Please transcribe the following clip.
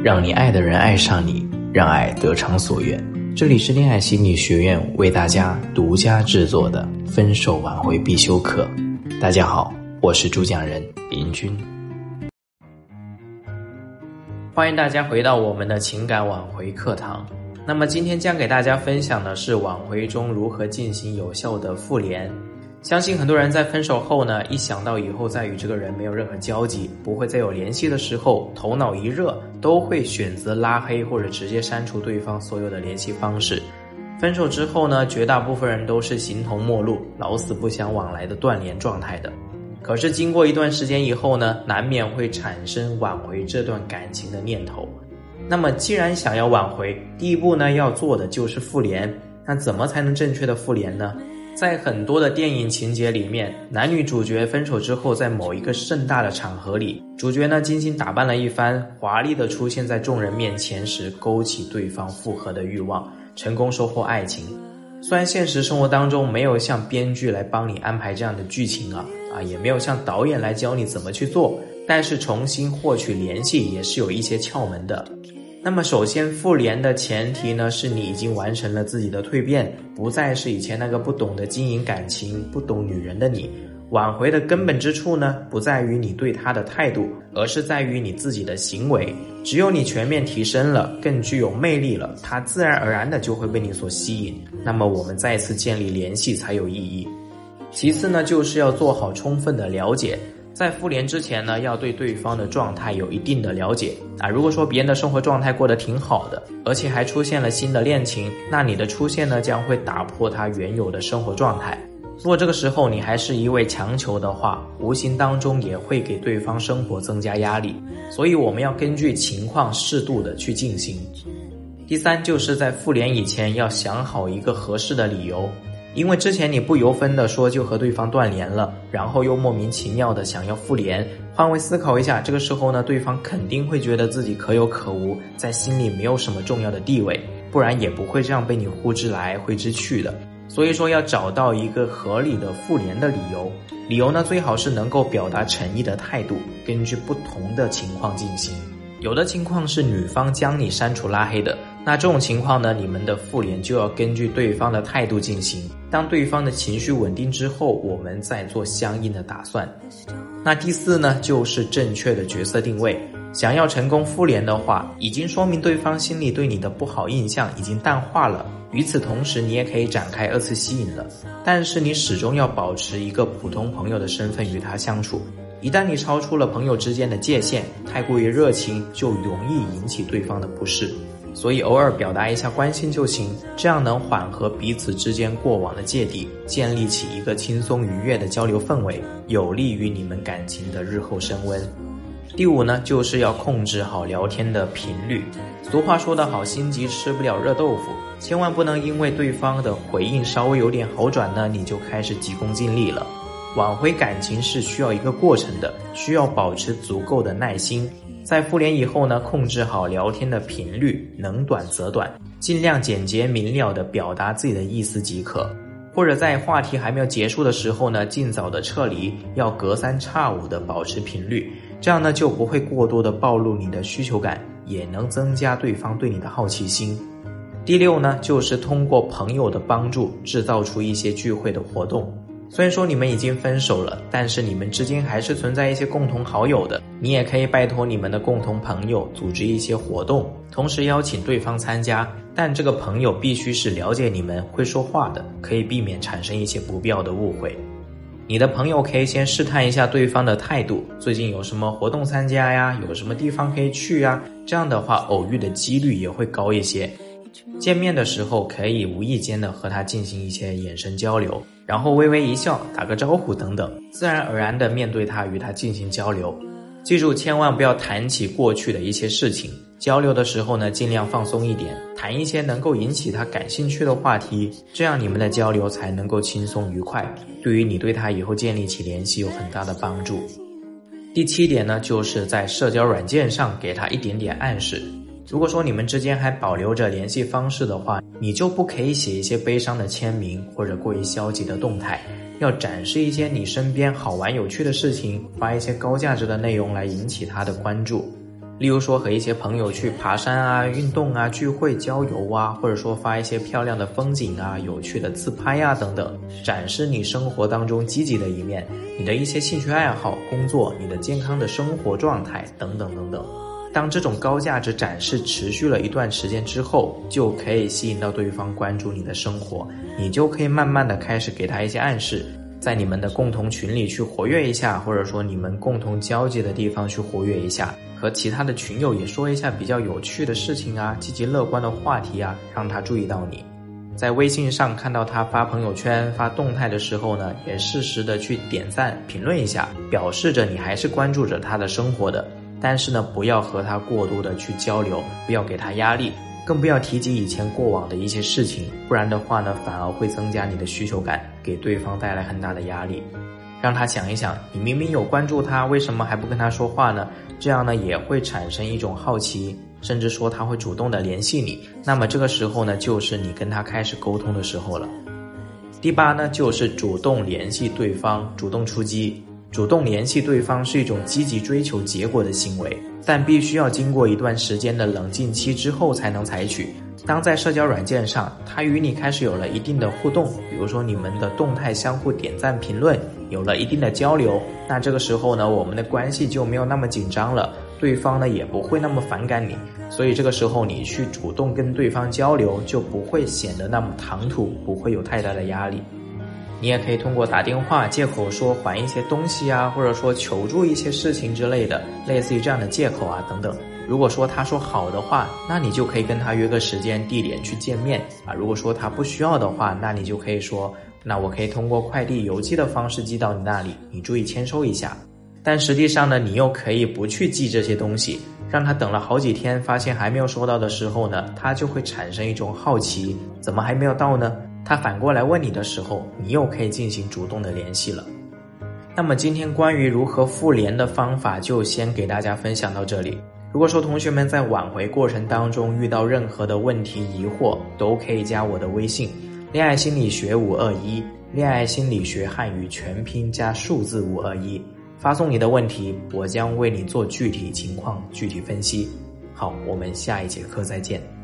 让你爱的人爱上你，让爱得偿所愿。这里是恋爱心理学院为大家独家制作的分手挽回必修课。大家好，我是主讲人林军。欢迎大家回到我们的情感挽回课堂。那么今天将给大家分享的是挽回中如何进行有效的复联。相信很多人在分手后呢，一想到以后再与这个人没有任何交集，不会再有联系的时候，头脑一热，都会选择拉黑或者直接删除对方所有的联系方式。分手之后呢，绝大部分人都是形同陌路、老死不相往来的断联状态的。可是经过一段时间以后呢，难免会产生挽回这段感情的念头。那么既然想要挽回，第一步呢要做的就是复联。那怎么才能正确的复联呢？在很多的电影情节里面，男女主角分手之后，在某一个盛大的场合里，主角呢精心打扮了一番，华丽的出现在众人面前时，勾起对方复合的欲望，成功收获爱情。虽然现实生活当中没有像编剧来帮你安排这样的剧情啊啊，也没有像导演来教你怎么去做，但是重新获取联系也是有一些窍门的。那么，首先复联的前提呢，是你已经完成了自己的蜕变，不再是以前那个不懂得经营感情、不懂女人的你。挽回的根本之处呢，不在于你对他的态度，而是在于你自己的行为。只有你全面提升了，更具有魅力了，他自然而然的就会被你所吸引。那么，我们再次建立联系才有意义。其次呢，就是要做好充分的了解。在复联之前呢，要对对方的状态有一定的了解啊。如果说别人的生活状态过得挺好的，而且还出现了新的恋情，那你的出现呢，将会打破他原有的生活状态。如果这个时候你还是一味强求的话，无形当中也会给对方生活增加压力。所以我们要根据情况适度的去进行。第三，就是在复联以前要想好一个合适的理由。因为之前你不由分的说就和对方断联了，然后又莫名其妙的想要复联，换位思考一下，这个时候呢，对方肯定会觉得自己可有可无，在心里没有什么重要的地位，不然也不会这样被你呼之来挥之去的。所以说要找到一个合理的复联的理由，理由呢最好是能够表达诚意的态度，根据不同的情况进行。有的情况是女方将你删除拉黑的。那这种情况呢，你们的复联就要根据对方的态度进行。当对方的情绪稳定之后，我们再做相应的打算。那第四呢，就是正确的角色定位。想要成功复联的话，已经说明对方心里对你的不好印象已经淡化了。与此同时，你也可以展开二次吸引了。但是你始终要保持一个普通朋友的身份与他相处。一旦你超出了朋友之间的界限，太过于热情，就容易引起对方的不适。所以偶尔表达一下关心就行，这样能缓和彼此之间过往的芥蒂，建立起一个轻松愉悦的交流氛围，有利于你们感情的日后升温。第五呢，就是要控制好聊天的频率。俗话说得好，心急吃不了热豆腐，千万不能因为对方的回应稍微有点好转呢，你就开始急功近利了。挽回感情是需要一个过程的，需要保持足够的耐心。在复联以后呢，控制好聊天的频率，能短则短，尽量简洁明了的表达自己的意思即可。或者在话题还没有结束的时候呢，尽早的撤离，要隔三差五的保持频率，这样呢就不会过多的暴露你的需求感，也能增加对方对你的好奇心。第六呢，就是通过朋友的帮助，制造出一些聚会的活动。虽然说你们已经分手了，但是你们之间还是存在一些共同好友的。你也可以拜托你们的共同朋友组织一些活动，同时邀请对方参加。但这个朋友必须是了解你们、会说话的，可以避免产生一些不必要的误会。你的朋友可以先试探一下对方的态度，最近有什么活动参加呀？有什么地方可以去呀？这样的话，偶遇的几率也会高一些。见面的时候，可以无意间的和他进行一些眼神交流，然后微微一笑，打个招呼等等，自然而然的面对他，与他进行交流。记住，千万不要谈起过去的一些事情。交流的时候呢，尽量放松一点，谈一些能够引起他感兴趣的话题，这样你们的交流才能够轻松愉快，对于你对他以后建立起联系有很大的帮助。第七点呢，就是在社交软件上给他一点点暗示。如果说你们之间还保留着联系方式的话，你就不可以写一些悲伤的签名或者过于消极的动态，要展示一些你身边好玩有趣的事情，发一些高价值的内容来引起他的关注。例如说和一些朋友去爬山啊、运动啊、聚会郊游啊，或者说发一些漂亮的风景啊、有趣的自拍啊等等，展示你生活当中积极的一面，你的一些兴趣爱好、工作、你的健康的生活状态等等等等。当这种高价值展示持续了一段时间之后，就可以吸引到对方关注你的生活，你就可以慢慢的开始给他一些暗示。在你们的共同群里去活跃一下，或者说你们共同交集的地方去活跃一下，和其他的群友也说一下比较有趣的事情啊，积极乐观的话题啊，让他注意到你。在微信上看到他发朋友圈、发动态的时候呢，也适时的去点赞、评论一下，表示着你还是关注着他的生活的。但是呢，不要和他过多的去交流，不要给他压力。更不要提及以前过往的一些事情，不然的话呢，反而会增加你的需求感，给对方带来很大的压力。让他想一想，你明明有关注他，为什么还不跟他说话呢？这样呢，也会产生一种好奇，甚至说他会主动的联系你。那么这个时候呢，就是你跟他开始沟通的时候了。第八呢，就是主动联系对方，主动出击。主动联系对方是一种积极追求结果的行为，但必须要经过一段时间的冷静期之后才能采取。当在社交软件上，他与你开始有了一定的互动，比如说你们的动态相互点赞、评论，有了一定的交流，那这个时候呢，我们的关系就没有那么紧张了，对方呢也不会那么反感你，所以这个时候你去主动跟对方交流，就不会显得那么唐突，不会有太大的压力。你也可以通过打电话借口说还一些东西啊，或者说求助一些事情之类的，类似于这样的借口啊等等。如果说他说好的话，那你就可以跟他约个时间地点去见面啊。如果说他不需要的话，那你就可以说，那我可以通过快递邮寄的方式寄到你那里，你注意签收一下。但实际上呢，你又可以不去寄这些东西，让他等了好几天，发现还没有收到的时候呢，他就会产生一种好奇，怎么还没有到呢？他反过来问你的时候，你又可以进行主动的联系了。那么今天关于如何复联的方法，就先给大家分享到这里。如果说同学们在挽回过程当中遇到任何的问题疑惑，都可以加我的微信“恋爱心理学五二一”，恋爱心理学汉语全拼加数字五二一，发送你的问题，我将为你做具体情况具体分析。好，我们下一节课再见。